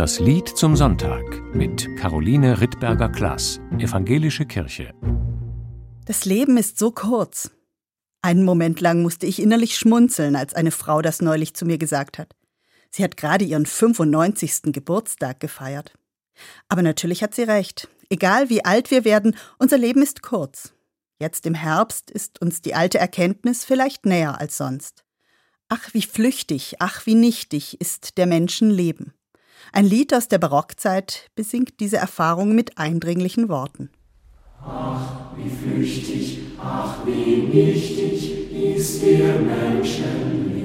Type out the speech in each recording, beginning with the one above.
Das Lied zum Sonntag mit Caroline Rittberger-Klaas, Evangelische Kirche. Das Leben ist so kurz. Einen Moment lang musste ich innerlich schmunzeln, als eine Frau das neulich zu mir gesagt hat. Sie hat gerade ihren 95. Geburtstag gefeiert. Aber natürlich hat sie recht. Egal wie alt wir werden, unser Leben ist kurz. Jetzt im Herbst ist uns die alte Erkenntnis vielleicht näher als sonst. Ach, wie flüchtig, ach, wie nichtig ist der Menschen Leben. Ein Lied aus der Barockzeit besingt diese Erfahrung mit eindringlichen Worten. Ach, wie flüchtig, ach, wie nichtig ist der Menschenleben.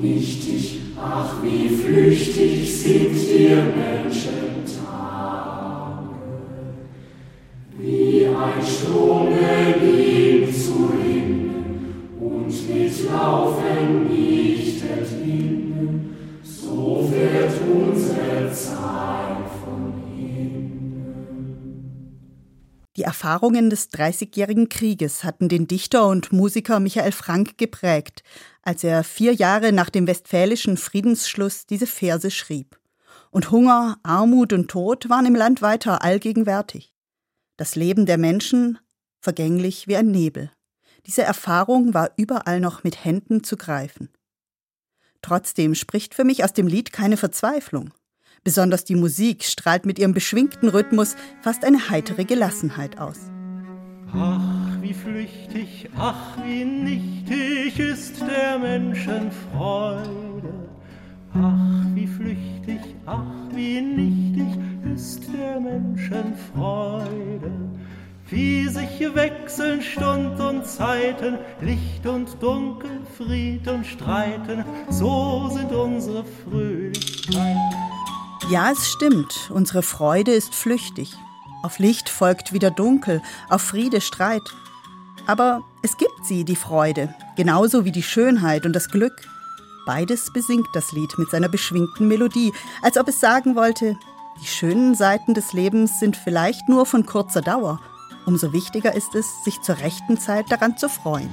Wichtig, ach wie flüchtig sind wir Menschen Tage. Wie ein Strom gelingt zu rinnen und mit Laufen nicht Erfahrungen des Dreißigjährigen Krieges hatten den Dichter und Musiker Michael Frank geprägt, als er vier Jahre nach dem westfälischen Friedensschluss diese Verse schrieb. Und Hunger, Armut und Tod waren im Land weiter allgegenwärtig. Das Leben der Menschen vergänglich wie ein Nebel. Diese Erfahrung war überall noch mit Händen zu greifen. Trotzdem spricht für mich aus dem Lied keine Verzweiflung. Besonders die Musik strahlt mit ihrem beschwingten Rhythmus fast eine heitere Gelassenheit aus. Ach, wie flüchtig, ach, wie nichtig ist der Menschen Freude. Ach, wie flüchtig, ach, wie nichtig ist der Menschen Freude. Wie sich wechseln Stund und Zeiten, Licht und Dunkel, Fried und Streiten, so sind unsere Fröhlichkeiten. Ja, es stimmt, unsere Freude ist flüchtig. Auf Licht folgt wieder Dunkel, auf Friede Streit. Aber es gibt sie, die Freude, genauso wie die Schönheit und das Glück. Beides besingt das Lied mit seiner beschwingten Melodie, als ob es sagen wollte, die schönen Seiten des Lebens sind vielleicht nur von kurzer Dauer. Umso wichtiger ist es, sich zur rechten Zeit daran zu freuen.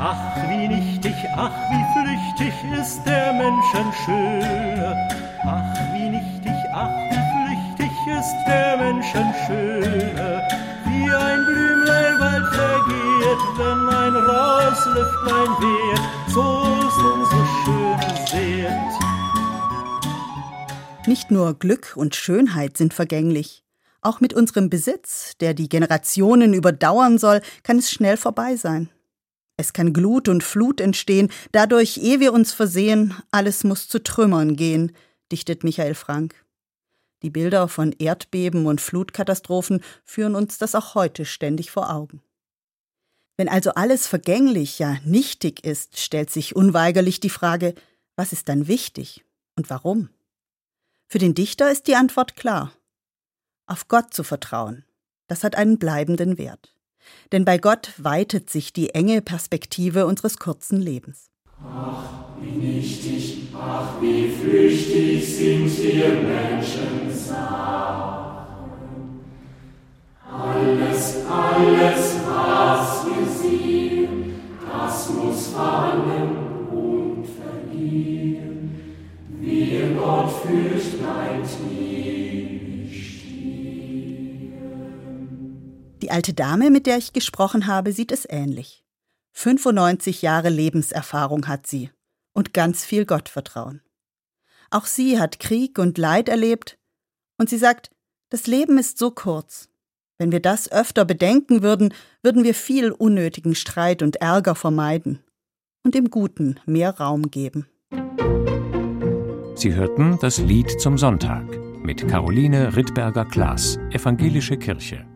Ach, wie nichtig, ach, wie flüchtig ist der Menschen Schöne. Ach, wie nichtig, ach, flüchtig ist der Menschen Schöne. Wie ein Blümlein bald vergeht, wenn ein Rauslüftlein weht, so ist unsere schöne Seet. Nicht nur Glück und Schönheit sind vergänglich. Auch mit unserem Besitz, der die Generationen überdauern soll, kann es schnell vorbei sein. Es kann Glut und Flut entstehen, dadurch, ehe wir uns versehen, alles muss zu Trümmern gehen, dichtet Michael Frank. Die Bilder von Erdbeben und Flutkatastrophen führen uns das auch heute ständig vor Augen. Wenn also alles vergänglich, ja nichtig ist, stellt sich unweigerlich die Frage, was ist dann wichtig und warum? Für den Dichter ist die Antwort klar. Auf Gott zu vertrauen, das hat einen bleibenden Wert. Denn bei Gott weitet sich die enge Perspektive unseres kurzen Lebens. Ach, wie nichtig, ach, wie flüchtig sind wir Menschen Sachen. Alles, alles, was wir sehen, das muss fallen und vergehen. Wer Gott fürcht, bleibt stehen. Die alte Dame, mit der ich gesprochen habe, sieht es ähnlich. 95 Jahre Lebenserfahrung hat sie und ganz viel Gottvertrauen. Auch sie hat Krieg und Leid erlebt und sie sagt, das Leben ist so kurz. Wenn wir das öfter bedenken würden, würden wir viel unnötigen Streit und Ärger vermeiden und dem Guten mehr Raum geben. Sie hörten das Lied zum Sonntag mit Caroline Rittberger-Klaas, Evangelische Kirche.